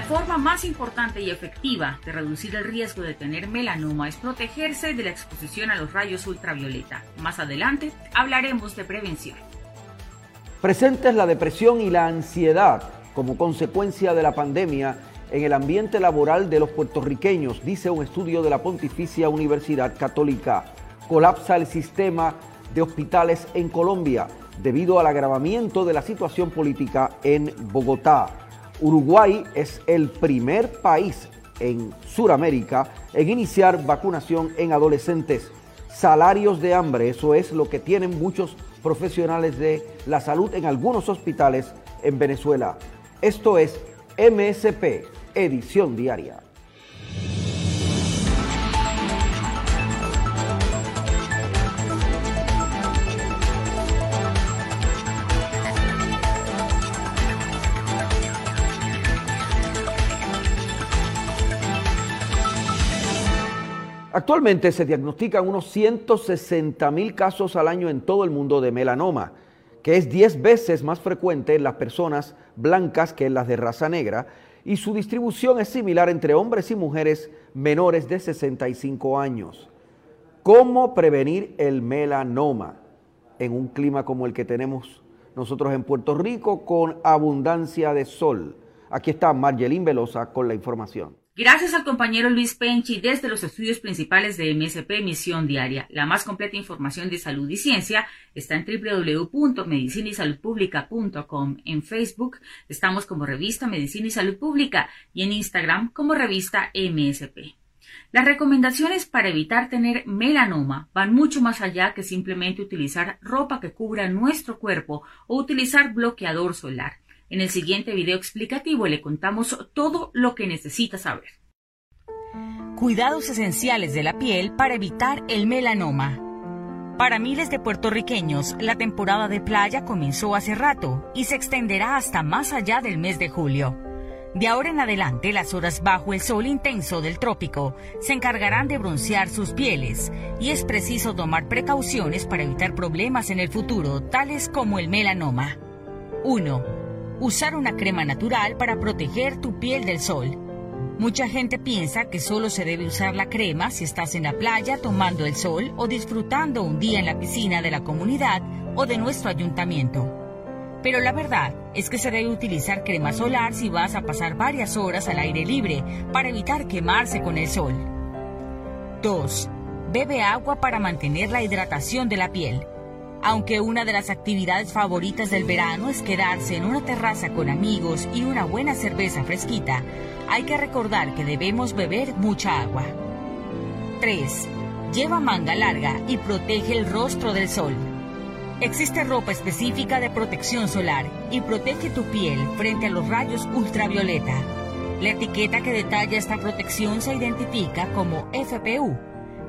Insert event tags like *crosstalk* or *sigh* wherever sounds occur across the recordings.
La forma más importante y efectiva de reducir el riesgo de tener melanoma es protegerse de la exposición a los rayos ultravioleta. Más adelante hablaremos de prevención. Presentes la depresión y la ansiedad como consecuencia de la pandemia en el ambiente laboral de los puertorriqueños, dice un estudio de la Pontificia Universidad Católica. Colapsa el sistema de hospitales en Colombia debido al agravamiento de la situación política en Bogotá. Uruguay es el primer país en Sudamérica en iniciar vacunación en adolescentes. Salarios de hambre, eso es lo que tienen muchos profesionales de la salud en algunos hospitales en Venezuela. Esto es MSP, edición diaria. Actualmente se diagnostican unos 160 mil casos al año en todo el mundo de melanoma, que es 10 veces más frecuente en las personas blancas que en las de raza negra, y su distribución es similar entre hombres y mujeres menores de 65 años. ¿Cómo prevenir el melanoma en un clima como el que tenemos nosotros en Puerto Rico con abundancia de sol? Aquí está Margelín Velosa con la información. Gracias al compañero Luis Penchi desde los estudios principales de MSP Misión Diaria. La más completa información de salud y ciencia está en www.medicinaysaludpublica.com. En Facebook estamos como revista Medicina y Salud Pública y en Instagram como revista MSP. Las recomendaciones para evitar tener melanoma van mucho más allá que simplemente utilizar ropa que cubra nuestro cuerpo o utilizar bloqueador solar. En el siguiente video explicativo le contamos todo lo que necesita saber. Cuidados esenciales de la piel para evitar el melanoma. Para miles de puertorriqueños, la temporada de playa comenzó hace rato y se extenderá hasta más allá del mes de julio. De ahora en adelante, las horas bajo el sol intenso del trópico se encargarán de broncear sus pieles y es preciso tomar precauciones para evitar problemas en el futuro, tales como el melanoma. 1 usar una crema natural para proteger tu piel del sol. Mucha gente piensa que solo se debe usar la crema si estás en la playa tomando el sol o disfrutando un día en la piscina de la comunidad o de nuestro ayuntamiento. Pero la verdad es que se debe utilizar crema solar si vas a pasar varias horas al aire libre para evitar quemarse con el sol. 2. Bebe agua para mantener la hidratación de la piel. Aunque una de las actividades favoritas del verano es quedarse en una terraza con amigos y una buena cerveza fresquita, hay que recordar que debemos beber mucha agua. 3. Lleva manga larga y protege el rostro del sol. Existe ropa específica de protección solar y protege tu piel frente a los rayos ultravioleta. La etiqueta que detalla esta protección se identifica como FPU.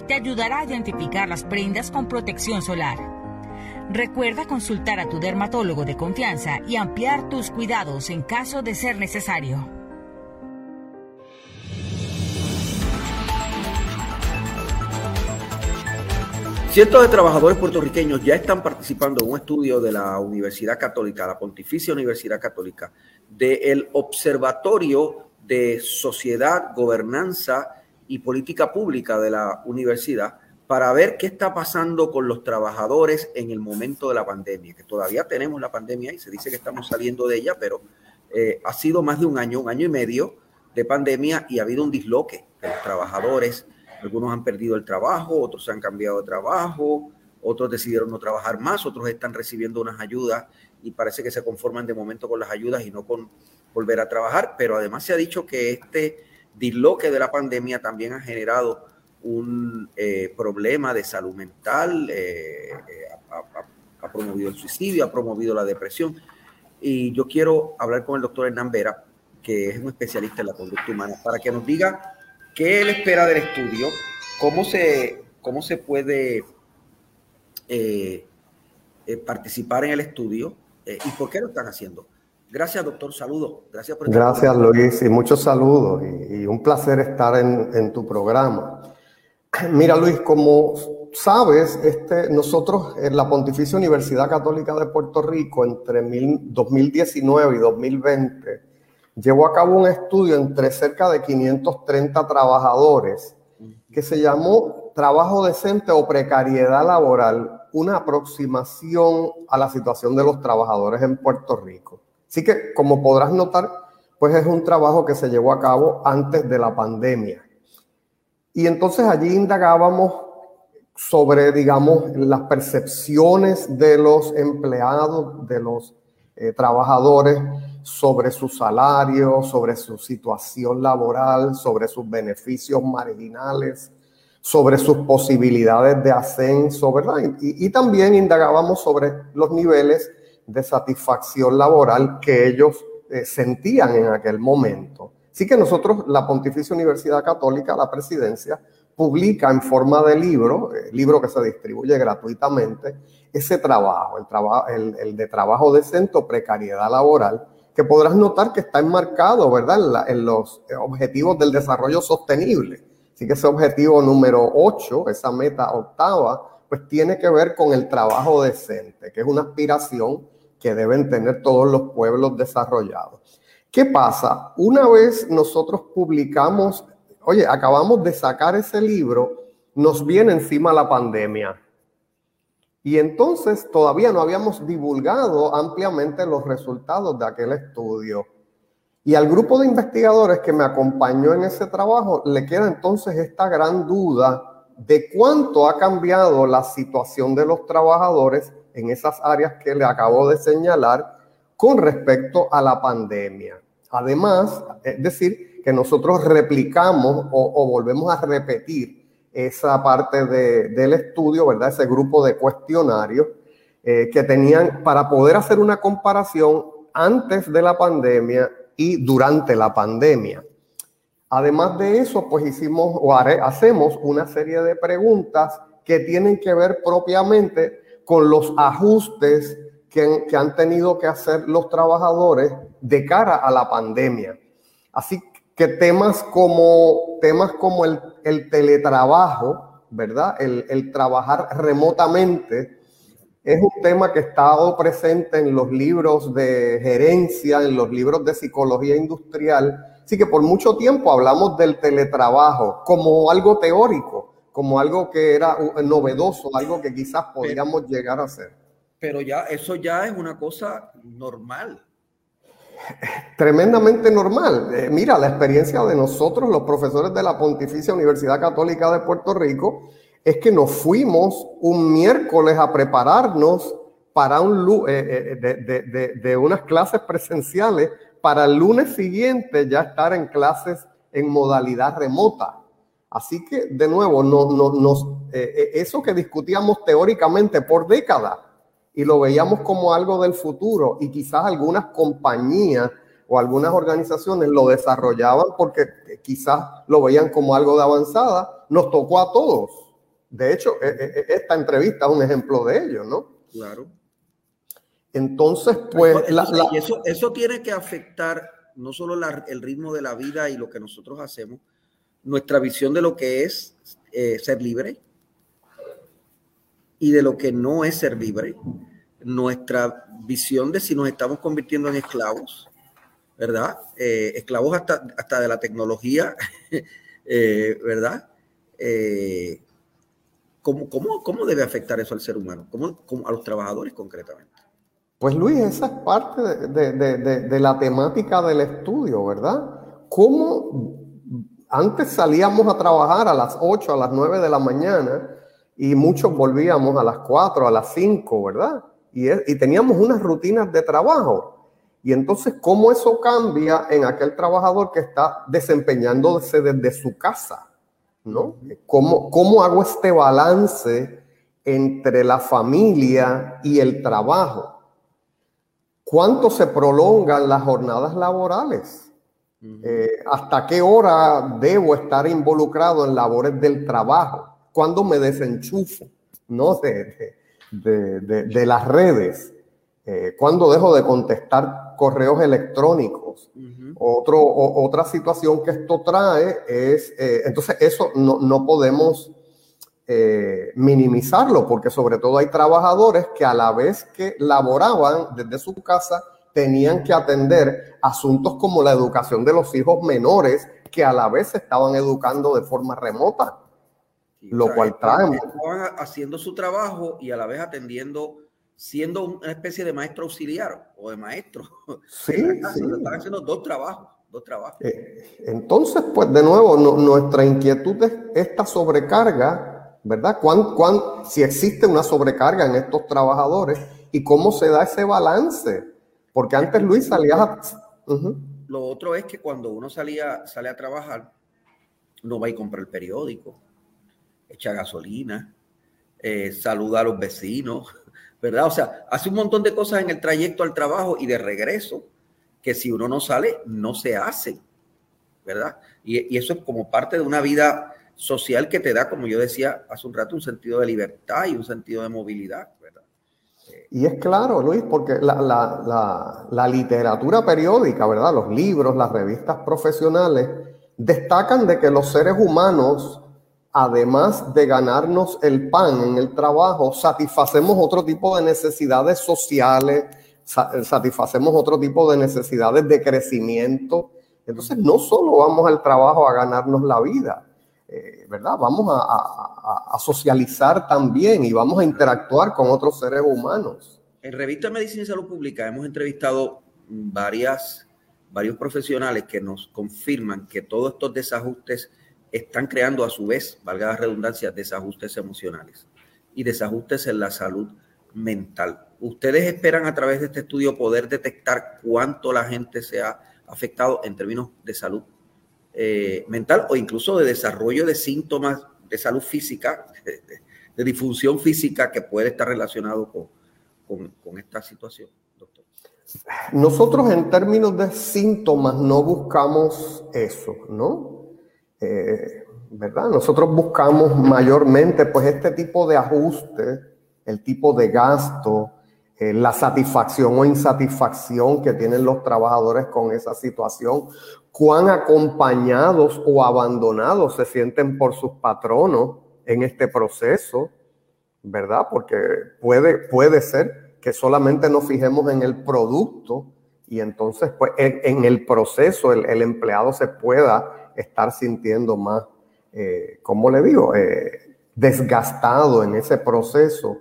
Te ayudará a identificar las prendas con protección solar. Recuerda consultar a tu dermatólogo de confianza y ampliar tus cuidados en caso de ser necesario. Cientos de trabajadores puertorriqueños ya están participando en un estudio de la Universidad Católica, la Pontificia Universidad Católica, del Observatorio de Sociedad, Gobernanza y Política Pública de la universidad, para ver qué está pasando con los trabajadores en el momento de la pandemia, que todavía tenemos la pandemia y se dice que estamos saliendo de ella, pero eh, ha sido más de un año, un año y medio de pandemia y ha habido un disloque de los trabajadores. Algunos han perdido el trabajo, otros se han cambiado de trabajo, otros decidieron no trabajar más, otros están recibiendo unas ayudas y parece que se conforman de momento con las ayudas y no con volver a trabajar, pero además se ha dicho que este disloque de la pandemia también ha generado un eh, problema de salud mental, eh, eh, ha promovido el suicidio, ha promovido la depresión. Y yo quiero hablar con el doctor Hernán Vera, que es un especialista en la conducta humana, para que nos diga qué él espera del estudio, cómo se, cómo se puede eh, participar en el estudio y por qué lo están haciendo. Gracias, doctor. Saludos. Gracias por Gracias, Luis, y muchos saludos. Y, un placer estar en, tu programa. Mira, Luis, como sabes, este, nosotros en la Pontificia Universidad Católica de Puerto Rico, entre 2019 y 2020, llevó a cabo un estudio entre cerca de 530 trabajadores que se llamó Trabajo decente o precariedad laboral, una aproximación a la situación de los trabajadores en Puerto Rico. Así que, como podrás notar, pues es un trabajo que se llevó a cabo antes de la pandemia. Y entonces allí indagábamos sobre, digamos, las percepciones de los empleados, de los eh, trabajadores, sobre su salario, sobre su situación laboral, sobre sus beneficios marginales, sobre sus posibilidades de ascenso, ¿verdad? Y, y también indagábamos sobre los niveles de satisfacción laboral que ellos eh, sentían en aquel momento. Así que nosotros, la Pontificia Universidad Católica, la presidencia, publica en forma de libro, eh, libro que se distribuye gratuitamente, ese trabajo, el, trabajo, el, de trabajo decente o precariedad laboral, que podrás notar que está enmarcado, ¿verdad?, en, en los objetivos del desarrollo sostenible. Así que ese objetivo número 8, esa meta octava, pues tiene que ver con el trabajo decente, que es una aspiración que deben tener todos los pueblos desarrollados. ¿Qué pasa? Una vez nosotros publicamos, oye, acabamos de sacar ese libro, nos viene encima la pandemia. Y entonces todavía no habíamos divulgado ampliamente los resultados de aquel estudio. Y al grupo de investigadores que me acompañó en ese trabajo le queda entonces esta gran duda de cuánto ha cambiado la situación de los trabajadores en esas áreas que le acabo de señalar con respecto a la pandemia. Además, es decir, que nosotros replicamos o, volvemos a repetir esa parte del estudio, ¿verdad? Ese grupo de cuestionarios eh, que tenían para poder hacer una comparación antes de la pandemia y durante la pandemia. Además de eso, pues hicimos o hacemos una serie de preguntas que tienen que ver propiamente con los ajustes que, han tenido que hacer los trabajadores de cara a la pandemia. Así que temas como, temas como el, teletrabajo, ¿verdad? El, trabajar remotamente es un tema que ha estado presente en los libros de gerencia, en los libros de psicología industrial. Así que por mucho tiempo hablamos del teletrabajo como algo teórico, como algo que era novedoso, algo que quizás podríamos llegar a hacer. Pero ya eso ya es una cosa normal. Tremendamente normal. Eh, mira, la experiencia de nosotros, los profesores de la Pontificia Universidad Católica de Puerto Rico, es que nos fuimos un miércoles a prepararnos para un eh, eh, de unas clases presenciales para el lunes siguiente ya estar en clases en modalidad remota. Así que, de nuevo, no, eh, eh, eso que discutíamos teóricamente por décadas y lo veíamos como algo del futuro y quizás algunas compañías o algunas organizaciones lo desarrollaban porque quizás lo veían como algo de avanzada, nos tocó a todos. De hecho, e, e, esta entrevista es un ejemplo de ello, ¿no? Claro. Entonces, pues... y eso, eso tiene que afectar no solo el ritmo de la vida y lo que nosotros hacemos, nuestra visión de lo que es eh, ser libre y de lo que no es ser libre, nuestra visión de si nos estamos convirtiendo en esclavos, ¿verdad? Eh, esclavos hasta, hasta de la tecnología, *laughs* eh, ¿verdad? ¿cómo, cómo, debe afectar eso al ser humano? ¿Cómo, a los trabajadores concretamente? Pues Luis, esa es parte de, de la temática del estudio, ¿verdad? ¿Cómo antes salíamos a trabajar a las 8, a las 9 de la mañana y muchos volvíamos a las 4, a las 5, ¿verdad? Y, y teníamos unas rutinas de trabajo. Y entonces, ¿cómo eso cambia en aquel trabajador que está desempeñándose desde su casa? ¿No? ¿Cómo, cómo hago este balance entre la familia y el trabajo. ¿Cuánto se prolongan las jornadas laborales? Eh, ¿Hasta qué hora debo estar involucrado en labores del trabajo? ¿Cuándo me desenchufo ¿no? de, de, las redes? Eh, ¿Cuándo dejo de contestar correos electrónicos? Otro, otra situación que esto trae es, eh, entonces eso no, no podemos minimizarlo, porque sobre todo hay trabajadores que a la vez que laboraban desde su casa, tenían que atender asuntos como la educación de los hijos menores que a la vez se estaban educando de forma remota, lo cual trae... Estaban haciendo su trabajo y a la vez atendiendo, siendo una especie de maestro auxiliar o de maestro. *laughs* Sí, sí. Están haciendo dos trabajos. Dos trabajos. Eh, entonces, pues de nuevo, nuestra inquietud es esta sobrecarga, ¿verdad? ¿Cuán, cuán, si existe una sobrecarga en estos trabajadores y cómo se da ese balance porque antes Luis salía a... Lo otro es que cuando uno salía, sale a trabajar, no va y compra el periódico, echa gasolina, eh, saluda a los vecinos, *laughs* ¿verdad? O sea, hace un montón de cosas en el trayecto al trabajo y de regreso que si uno no sale, no se hace, ¿verdad? Y, eso es como parte de una vida social que te da, como yo decía hace un rato, un sentido de libertad y un sentido de movilidad. Y es claro, Luis, porque la, literatura periódica, ¿verdad? Los libros, las revistas profesionales, destacan de que los seres humanos, además de ganarnos el pan en el trabajo, satisfacemos otro tipo de necesidades sociales, satisfacemos otro tipo de necesidades de crecimiento. Entonces, no solo vamos al trabajo a ganarnos la vida, eh, ¿verdad? Vamos a, socializar también y vamos a interactuar con otros seres humanos. En Revista Medicina y Salud Pública hemos entrevistado varias, varios profesionales que nos confirman que todos estos desajustes están creando a su vez, valga la redundancia, desajustes emocionales y desajustes en la salud mental. ¿Ustedes esperan a través de este estudio poder detectar cuánto la gente se ha afectado en términos de salud eh, mental o incluso de desarrollo de síntomas de salud física, *laughs* de, disfunción física que puede estar relacionado con, con, esta situación, doctor. Nosotros en términos de síntomas no buscamos eso, ¿no? Eh, ¿Verdad? Nosotros buscamos mayormente pues este tipo de ajuste, el tipo de gasto, eh, la satisfacción o insatisfacción que tienen los trabajadores con esa situación, cuán acompañados o abandonados se sienten por sus patronos en este proceso, ¿verdad? Porque puede, puede ser que solamente nos fijemos en el producto y entonces pues en, el proceso el, empleado se pueda estar sintiendo más, eh, ¿cómo le digo? Eh, desgastado en ese proceso.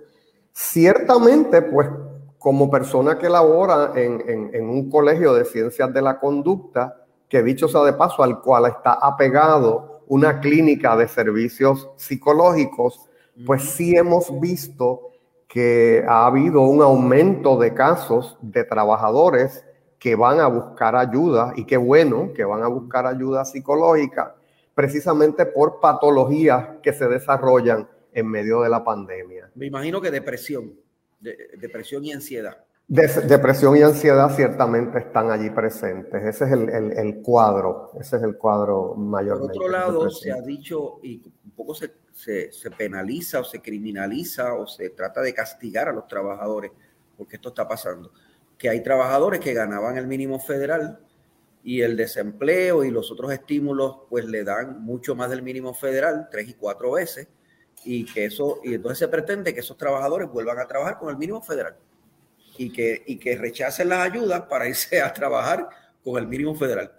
Ciertamente, pues como persona que labora en un colegio de ciencias de la conducta, que dicho sea de paso, al cual está apegado una clínica de servicios psicológicos, pues sí hemos visto que ha habido un aumento de casos de trabajadores que van a buscar ayuda, y qué bueno que van a buscar ayuda psicológica, precisamente por patologías que se desarrollan en medio de la pandemia. Me imagino que depresión, depresión y ansiedad depresión y ansiedad ciertamente están allí presentes. Ese es el, cuadro, ese es el cuadro mayor. Por otro lado, se ha dicho, y un poco se, penaliza o se criminaliza o se trata de castigar a los trabajadores, porque esto está pasando, que hay trabajadores que ganaban el mínimo federal y el desempleo y los otros estímulos pues le dan mucho más del mínimo federal, tres y cuatro veces, y que eso, y entonces se pretende que esos trabajadores vuelvan a trabajar con el mínimo federal y que, y que rechacen las ayudas para irse a trabajar con el mínimo federal.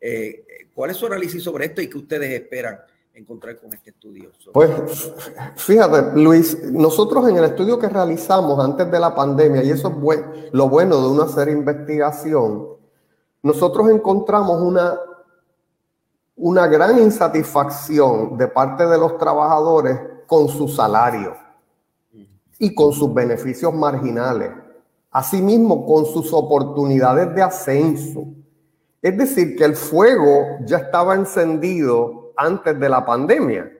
Eh, ¿Cuál es su análisis sobre esto y qué ustedes esperan encontrar con este estudio? Pues fíjate, Luis, nosotros en el estudio que realizamos antes de la pandemia, y eso es lo bueno de una hacer investigación, nosotros encontramos una, una gran insatisfacción de parte de los trabajadores con su salario y con sus beneficios marginales asimismo con sus oportunidades de ascenso. Es decir, que el fuego ya estaba encendido antes de la pandemia.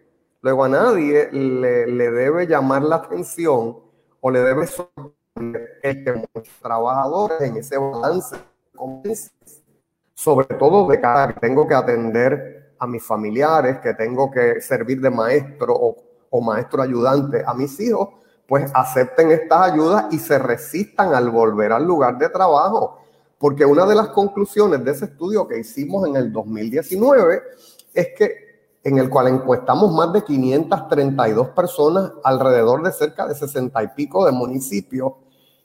Luego a nadie le, le debe llamar la atención o le debe sorprender el que muchos trabajadores en ese balance, sobre todo de cara que tengo que atender a mis familiares, que tengo que servir de maestro o, o maestro ayudante a mis hijos, pues acepten estas ayudas y se resistan al volver al lugar de trabajo. Porque una de las conclusiones de ese estudio que hicimos en el 2019 es que en el cual encuestamos más de 532 personas alrededor de cerca de 60 y pico de municipios,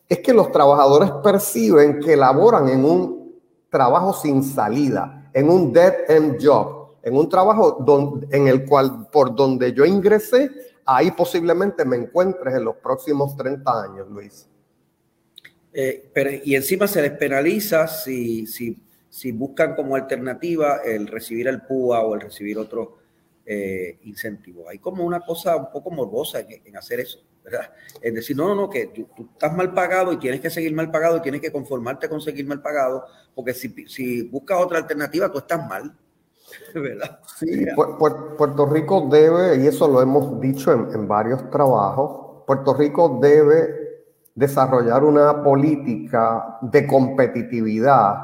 es que los trabajadores perciben que laboran en un trabajo sin salida, en un dead end job, en un trabajo en el cual por donde yo ingresé, ahí posiblemente me encuentres en los próximos 30 años, Luis. Eh, pero, y encima se les penaliza si, si, si buscan como alternativa el recibir el PUA o el recibir otro eh, incentivo. Hay como una cosa un poco morbosa en, hacer eso, ¿verdad? Es decir, no, no, no, que tú, estás mal pagado y tienes que seguir mal pagado y tienes que conformarte con seguir mal pagado, porque si, si buscas otra alternativa, tú estás mal. *laughs* ¿verdad? Sí, Puerto Rico debe, y eso lo hemos dicho en, en varios trabajos, Puerto Rico debe desarrollar una política de competitividad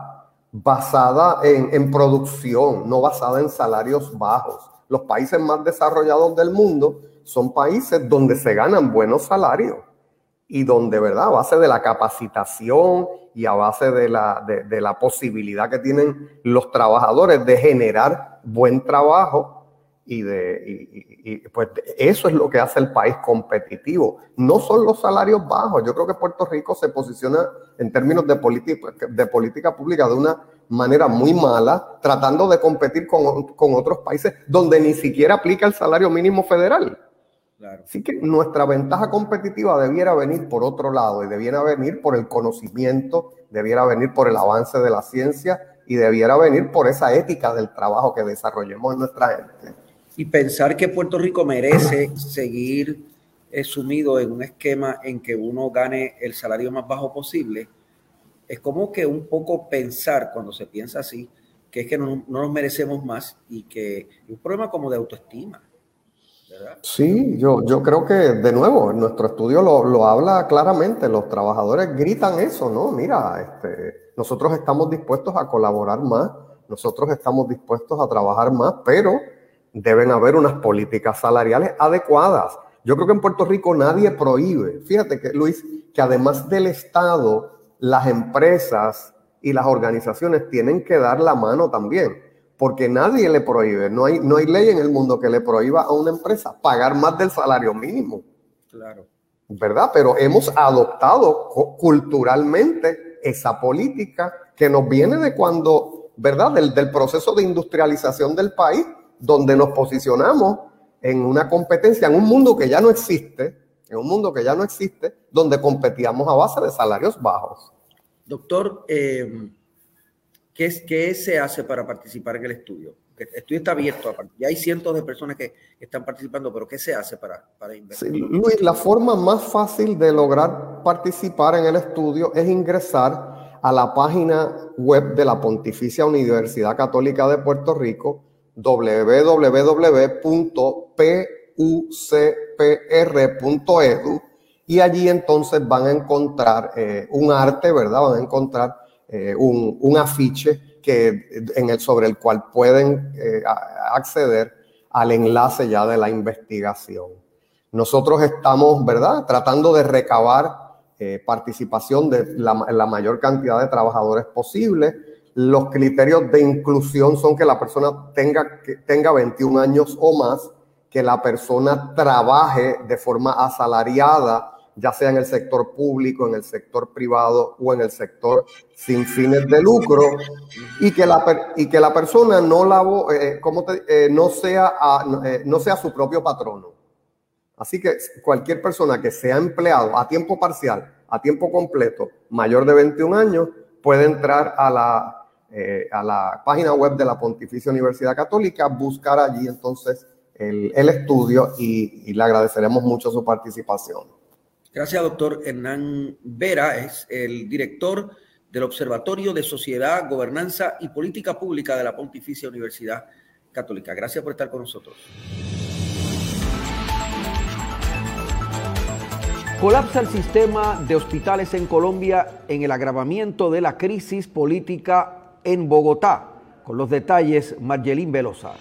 basada en, en, producción, no basada en salarios bajos los países más desarrollados del mundo son países donde se ganan buenos salarios y donde, ¿verdad? A base de la capacitación y a base de la, de, la posibilidad que tienen los trabajadores de generar buen trabajo y de pues eso es lo que hace el país competitivo. No son los salarios bajos. Yo creo que Puerto Rico se posiciona en términos de de política pública de una manera muy mala, tratando de competir con, con otros países donde ni siquiera aplica el salario mínimo federal. Así que nuestra ventaja competitiva debiera venir por otro lado y debiera venir por el conocimiento, debiera venir por el avance de la ciencia y debiera venir por esa ética del trabajo que desarrollemos en nuestra gente. Y pensar que Puerto Rico merece seguir eh, sumido en un esquema en que uno gane el salario más bajo posible, es como que un poco pensar cuando se piensa así, que es que no, nos merecemos más y que es un problema como de autoestima. Sí, yo, yo creo que de nuevo, nuestro estudio lo, lo, habla claramente, los trabajadores gritan eso, ¿no? Mira, este, nosotros estamos dispuestos a colaborar más, nosotros estamos dispuestos a trabajar más, pero deben haber unas políticas salariales adecuadas. Yo creo que en Puerto Rico nadie prohíbe. Fíjate que, Luis, que además del Estado, las empresas y las organizaciones tienen que dar la mano también, porque nadie le prohíbe, no hay, no hay ley en el mundo que le prohíba a una empresa pagar más del salario mínimo. Claro. ¿Verdad? Pero hemos adoptado culturalmente esa política que nos viene de cuando, ¿verdad? Del, del proceso de industrialización del país, donde nos posicionamos en una competencia, en un mundo que ya no existe, en un mundo que ya no existe, donde competíamos a base de salarios bajos. Doctor, eh, ¿qué, es, ¿qué se hace para participar en el estudio? El estudio está abierto, ya hay cientos de personas que están participando, pero ¿qué se hace para, para invertir? Luis, la forma más fácil de lograr participar en el estudio es ingresar a la página web de la Pontificia Universidad Católica de Puerto Rico, www.p ucpr.edu y allí entonces van a encontrar eh, un arte, ¿verdad? Van a encontrar eh, un, un, afiche que, en el, sobre el cual pueden eh, acceder al enlace ya de la investigación. Nosotros estamos, ¿verdad? Tratando de recabar participación de la, mayor cantidad de trabajadores posible. Los criterios de inclusión son que la persona tenga, tenga 21 años o más, que la persona trabaje de forma asalariada, ya sea en el sector público, en el sector privado o en el sector sin fines de lucro, y que la, y que la persona no, la, eh, como eh, no, sea eh, no sea su propio patrono. Así que cualquier persona que sea empleado a tiempo parcial, a tiempo completo, mayor de 21 años, puede entrar a la, a la página web de la Pontificia Universidad Católica, buscar allí entonces el, estudio y, y, le agradeceremos mucho su participación. Gracias, doctor Hernán Vera, es el director del Observatorio de Sociedad, Gobernanza y Política Pública de la Pontificia Universidad Católica. Gracias por estar con nosotros. Colapsa el sistema de hospitales en Colombia en el agravamiento de la crisis política en Bogotá. Con los detalles, Margelín Velosa.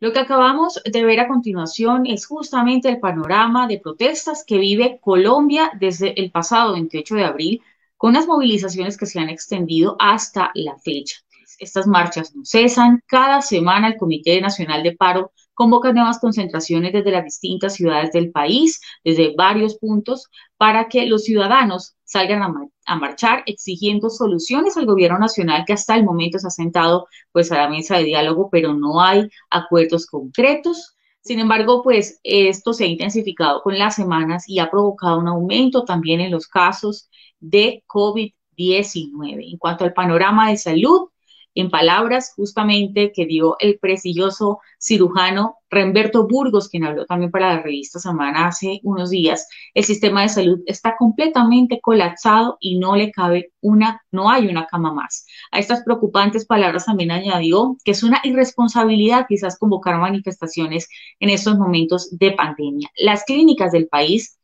Lo que acabamos de ver a continuación es justamente el panorama de protestas que vive Colombia desde el pasado 28 de abril, con las movilizaciones que se han extendido hasta la fecha. Estas marchas no cesan. Cada semana el Comité Nacional de Paro convoca nuevas concentraciones desde las distintas ciudades del país, desde varios puntos, para que los ciudadanos salgan a, marchar exigiendo soluciones al gobierno nacional que hasta el momento se ha sentado pues a la mesa de diálogo, pero no hay acuerdos concretos. Sin embargo, pues esto se ha intensificado con las semanas y ha provocado un aumento también en los casos de COVID-19. En cuanto al panorama de salud, en palabras justamente que dio el prestigioso cirujano Remberto Burgos, quien habló también para la revista Semana hace unos días, el sistema de salud está completamente colapsado y no le cabe una, no hay una cama más. A estas preocupantes palabras también añadió que es una irresponsabilidad quizás convocar manifestaciones en estos momentos de pandemia. Las clínicas del país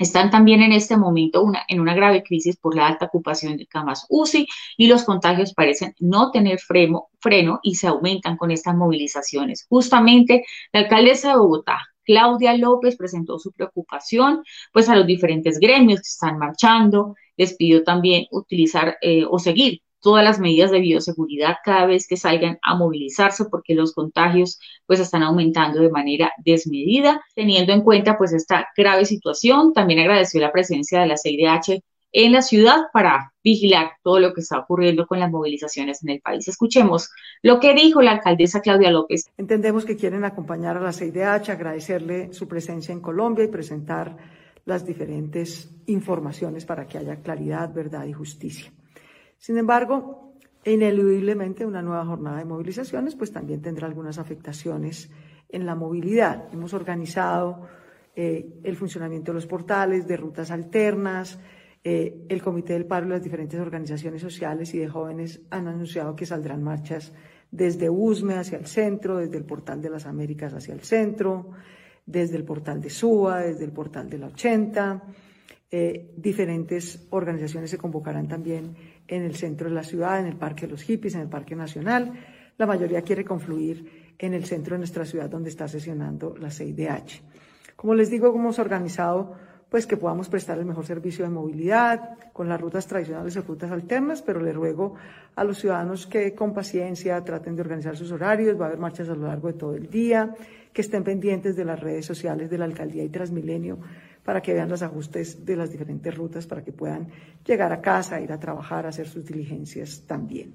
están también en este momento en una grave crisis por la alta ocupación de camas UCI y los contagios parecen no tener freno, freno y se aumentan con estas movilizaciones. Justamente la alcaldesa de Bogotá, Claudia López, presentó su preocupación pues a los diferentes gremios que están marchando. Les pidió también utilizar eh, o seguir todas las medidas de bioseguridad cada vez que salgan a movilizarse porque los contagios pues están aumentando de manera desmedida. Teniendo en cuenta pues esta grave situación, también agradeció la presencia de la CIDH en la ciudad para vigilar todo lo que está ocurriendo con las movilizaciones en el país. Escuchemos lo que dijo la alcaldesa Claudia López. Entendemos que quieren acompañar a la CIDH, agradecerle su presencia en Colombia y presentar las diferentes informaciones para que haya claridad, verdad y justicia. Sin embargo, ineludiblemente una nueva jornada de movilizaciones pues también tendrá algunas afectaciones en la movilidad. Hemos organizado eh, el funcionamiento de los portales, de rutas alternas, eh, el Comité del Paro y las diferentes organizaciones sociales y de jóvenes han anunciado que saldrán marchas desde USME hacia el centro, desde el Portal de las Américas hacia el centro, desde el Portal de SUA, desde el Portal de la 80. Eh, diferentes organizaciones se convocarán también en el centro de la ciudad, en el Parque de los Hippies, en el Parque Nacional. La mayoría quiere confluir en el centro de nuestra ciudad donde está sesionando la CIDH. Como les digo, hemos organizado pues que podamos prestar el mejor servicio de movilidad con las rutas tradicionales y rutas alternas, pero le ruego a los ciudadanos que con paciencia traten de organizar sus horarios, va a haber marchas a lo largo de todo el día, que estén pendientes de las redes sociales de la alcaldía y Transmilenio para que vean los ajustes de las diferentes rutas, para que puedan llegar a casa, ir a trabajar, hacer sus diligencias también.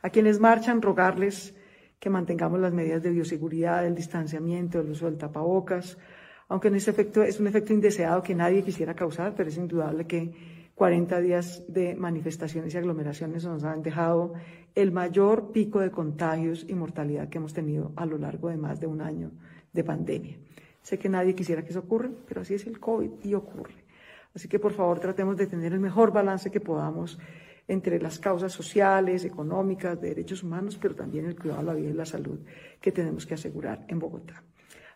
A quienes marchan, rogarles que mantengamos las medidas de bioseguridad, el distanciamiento, el uso del tapabocas, aunque en ese efecto es un efecto indeseado que nadie quisiera causar, pero es indudable que 40 días de manifestaciones y aglomeraciones nos han dejado el mayor pico de contagios y mortalidad que hemos tenido a lo largo de más de un año de pandemia. Sé que nadie quisiera que eso ocurra, pero así es el COVID y ocurre. Así que por favor tratemos de tener el mejor balance que podamos entre las causas sociales, económicas, de derechos humanos, pero también el cuidado de la vida y la salud que tenemos que asegurar en Bogotá.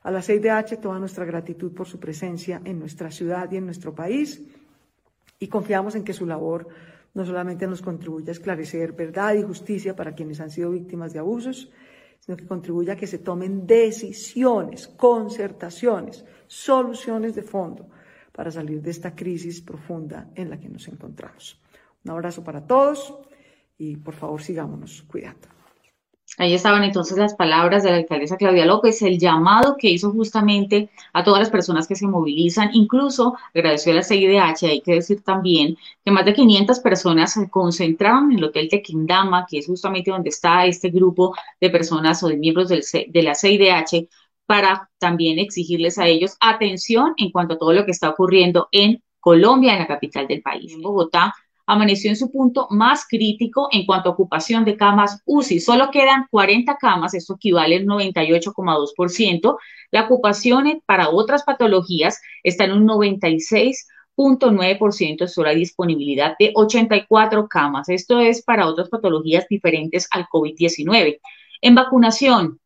A la CIDH toda nuestra gratitud por su presencia en nuestra ciudad y en nuestro país y confiamos en que su labor no solamente nos contribuya a esclarecer verdad y justicia para quienes han sido víctimas de abusos, sino que contribuya a que se tomen decisiones, concertaciones, soluciones de fondo para salir de esta crisis profunda en la que nos encontramos. Un abrazo para todos y por favor sigámonos cuidando. Ahí estaban entonces las palabras de la alcaldesa Claudia López, el llamado que hizo justamente a todas las personas que se movilizan, incluso agradeció a la CIDH, hay que decir también que más de 500 personas se concentraron en el Hotel Tequindama, que es justamente donde está este grupo de personas o de miembros del, de la CIDH, para también exigirles a ellos atención en cuanto a todo lo que está ocurriendo en Colombia, en la capital del país. En Bogotá amaneció en su punto más crítico en cuanto a ocupación de camas UCI. Solo quedan 40 camas, esto equivale al 98,2%. La ocupación para otras patologías está en un 96,9%, es la disponibilidad de 84 camas. Esto es para otras patologías diferentes al COVID-19. En vacunación,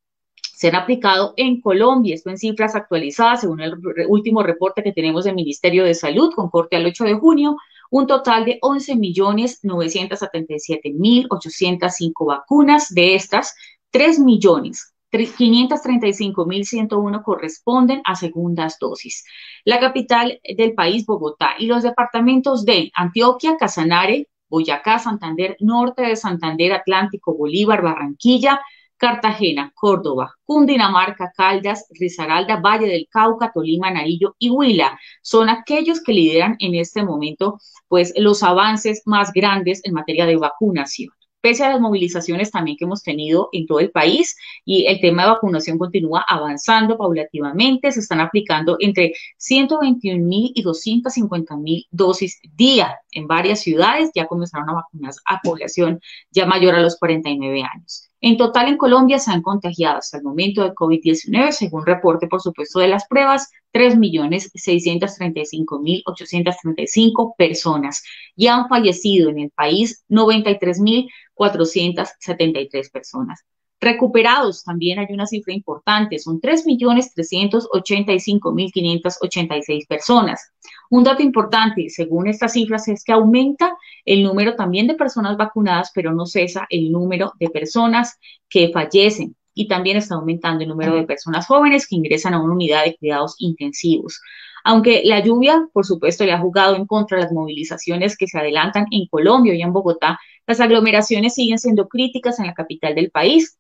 se han aplicado en Colombia, esto en cifras actualizadas según el último reporte que tenemos del Ministerio de Salud con corte al 8 de junio, un total de 11.977.805 vacunas. De estas, 3.535.101 corresponden a segundas dosis. La capital del país, Bogotá, y los departamentos de Antioquia, Casanare, Boyacá, Santander, Norte de Santander, Atlántico, Bolívar, Barranquilla, Cartagena, Córdoba, Cundinamarca, Caldas, Risaralda, Valle del Cauca, Tolima, Naillo y Huila. Son aquellos que lideran en este momento pues los avances más grandes en materia de vacunación pese a las movilizaciones también que hemos tenido en todo el país y el tema de vacunación continúa avanzando paulativamente, se están aplicando entre 121 mil y 250 mil dosis día en varias ciudades, ya comenzaron a vacunar a población ya mayor a los 49 años. En total, en Colombia se han contagiado hasta el momento de COVID-19, según reporte, por supuesto, de las pruebas, 3.635.835 personas y han fallecido en el país 93.473 personas. Recuperados también hay una cifra importante, son 3.385.586 personas. Un dato importante, según estas cifras, es que aumenta el número también de personas vacunadas, pero no cesa el número de personas que fallecen y también está aumentando el número de personas jóvenes que ingresan a una unidad de cuidados intensivos. Aunque la lluvia, por supuesto, le ha jugado en contra las movilizaciones que se adelantan en Colombia y en Bogotá, las aglomeraciones siguen siendo críticas en la capital del país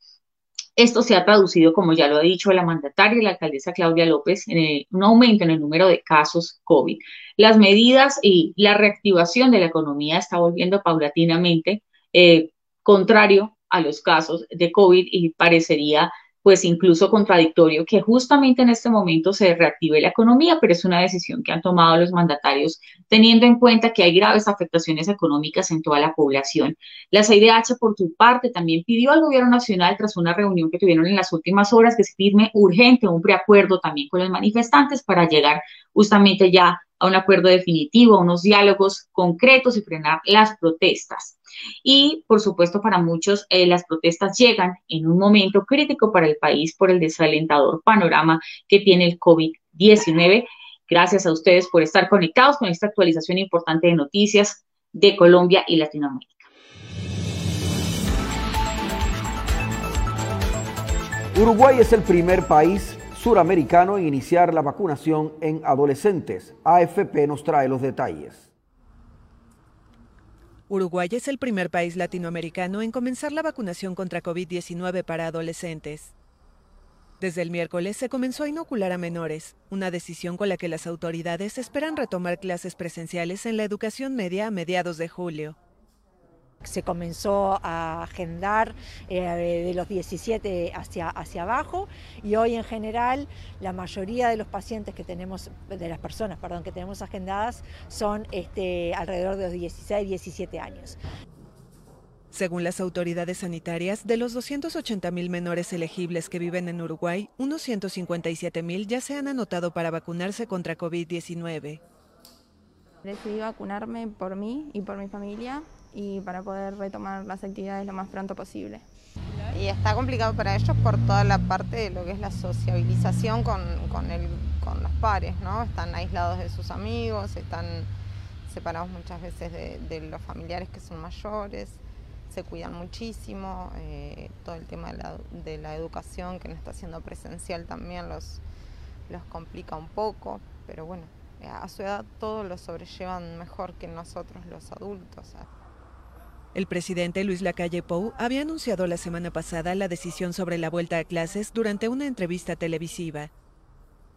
esto se ha traducido, como ya lo ha dicho la mandataria la alcaldesa Claudia López, en un aumento en el número de casos COVID. Las medidas y la reactivación de la economía está volviendo paulatinamente, eh, contrario a los casos de COVID y parecería pues incluso contradictorio que justamente en este momento se reactive la economía, pero es una decisión que han tomado los mandatarios teniendo en cuenta que hay graves afectaciones económicas en toda la población. La CIDH, por su parte, también pidió al gobierno nacional, tras una reunión que tuvieron en las últimas horas, que se firme urgente un preacuerdo también con los manifestantes para llegar justamente ya a un acuerdo definitivo, a unos diálogos concretos y frenar las protestas. Y, por supuesto, para muchos eh, las protestas llegan en un momento crítico para el país por el desalentador panorama que tiene el COVID-19. Gracias a ustedes por estar conectados con esta actualización importante de noticias de Colombia y Latinoamérica. Uruguay es el primer país suramericano en iniciar la vacunación en adolescentes. AFP nos trae los detalles. Uruguay es el primer país latinoamericano en comenzar la vacunación contra COVID-19 para adolescentes. Desde el miércoles se comenzó a inocular a menores, una decisión con la que las autoridades esperan retomar clases presenciales en la educación media a mediados de julio se comenzó a agendar eh, de los 17 hacia, hacia abajo y hoy en general la mayoría de los pacientes que tenemos, de las personas, perdón, que tenemos agendadas son este, alrededor de los 16, 17 años. Según las autoridades sanitarias, de los 280.000 menores elegibles que viven en Uruguay, unos 157.000 ya se han anotado para vacunarse contra COVID-19. Decidí vacunarme por mí y por mi familia y para poder retomar las actividades lo más pronto posible. Y está complicado para ellos por toda la parte de lo que es la sociabilización con, con, con los pares, ¿no? Están aislados de sus amigos, están separados muchas veces de, los familiares que son mayores, se cuidan muchísimo, eh, todo el tema de la, de la, educación que no está siendo presencial también los, los complica un poco, pero bueno, a su edad todos lo sobrellevan mejor que nosotros los adultos. El presidente Luis Lacalle Pou había anunciado la semana pasada la decisión sobre la vuelta a clases durante una entrevista televisiva.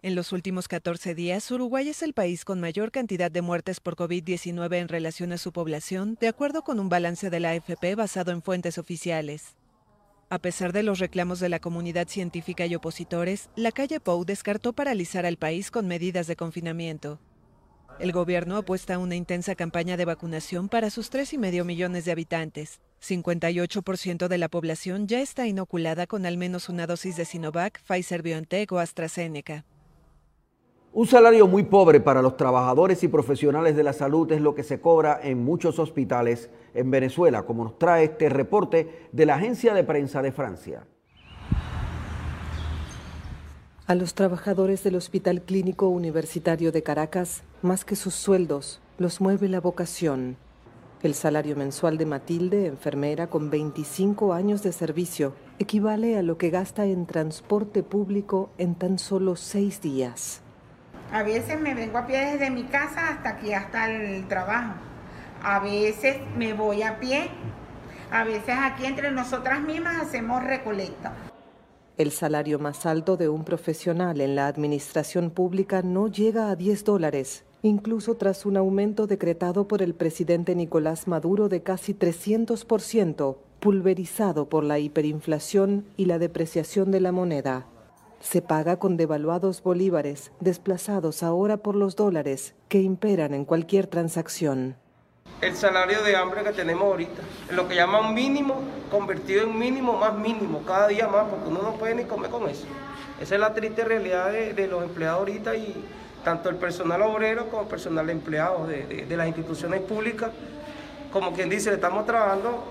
En los últimos 14 días, Uruguay es el país con mayor cantidad de muertes por COVID-19 en relación a su población, de acuerdo con un balance de la AFP basado en fuentes oficiales. A pesar de los reclamos de la comunidad científica y opositores, la calle Pou descartó paralizar al país con medidas de confinamiento. El gobierno apuesta a una intensa campaña de vacunación para sus 3,5 millones de habitantes. 58% de la población ya está inoculada con al menos una dosis de Sinovac, Pfizer BioNTech o AstraZeneca. Un salario muy pobre para los trabajadores y profesionales de la salud es lo que se cobra en muchos hospitales en Venezuela, como nos trae este reporte de la agencia de prensa de Francia. A los trabajadores del Hospital Clínico Universitario de Caracas, más que sus sueldos, los mueve la vocación. El salario mensual de Matilde, enfermera con 25 años de servicio, equivale a lo que gasta en transporte público en tan solo seis días. A veces me vengo a pie desde mi casa hasta aquí, hasta el trabajo. A veces me voy a pie. A veces aquí entre nosotras mismas hacemos recolecta. El salario más alto de un profesional en la administración pública no llega a 10 dólares, incluso tras un aumento decretado por el presidente Nicolás Maduro de casi 300%, pulverizado por la hiperinflación y la depreciación de la moneda se paga con devaluados bolívares, desplazados ahora por los dólares que imperan en cualquier transacción. El salario de hambre que tenemos ahorita, lo que llaman mínimo, convertido en mínimo más mínimo, cada día más, porque uno no puede ni comer con eso. Esa es la triste realidad de, los empleados ahorita y tanto el personal obrero como el personal empleado de, de las instituciones públicas, como quien dice, le estamos trabajando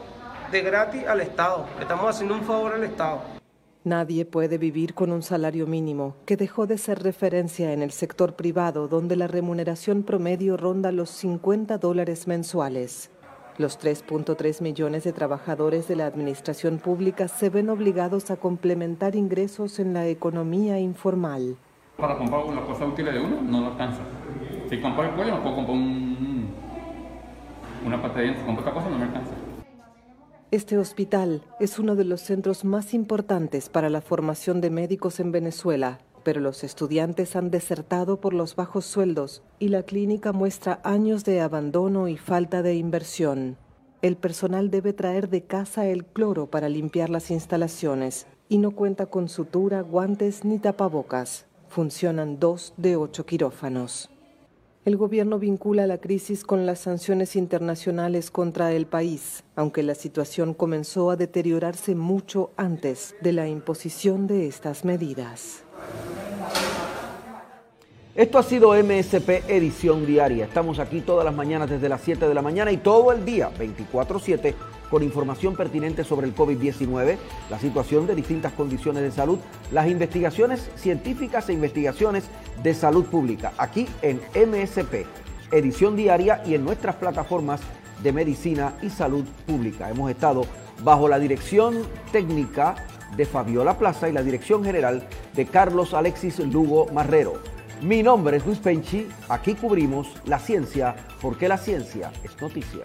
de gratis al Estado, le estamos haciendo un favor al Estado. Nadie puede vivir con un salario mínimo, que dejó de ser referencia en el sector privado, donde la remuneración promedio ronda los 50 dólares mensuales. Los 3.3 millones de trabajadores de la administración pública se ven obligados a complementar ingresos en la economía informal. Para comprar una cosa útil de uno no lo alcanza. Si compro el pollo no puedo comprar una pata de dientes, compro otra cosa no me alcanza. Este hospital es uno de los centros más importantes para la formación de médicos en Venezuela, pero los estudiantes han desertado por los bajos sueldos y la clínica muestra años de abandono y falta de inversión. El personal debe traer de casa el cloro para limpiar las instalaciones y no cuenta con sutura, guantes ni tapabocas. Funcionan dos de ocho quirófanos. El gobierno vincula la crisis con las sanciones internacionales contra el país, aunque la situación comenzó a deteriorarse mucho antes de la imposición de estas medidas. Esto ha sido MSP Edición Diaria. Estamos aquí todas las mañanas desde las 7 de la mañana y todo el día, 24/7, con información pertinente sobre el COVID-19, la situación de distintas condiciones de salud, las investigaciones científicas e investigaciones de salud pública, aquí en MSP Edición Diaria y en nuestras plataformas de medicina y salud pública. Hemos estado bajo la dirección técnica de Fabiola Plaza y la dirección general de Carlos Alexis Lugo Marrero. Mi nombre es Luis Penchi, aquí cubrimos la ciencia porque la ciencia es noticia.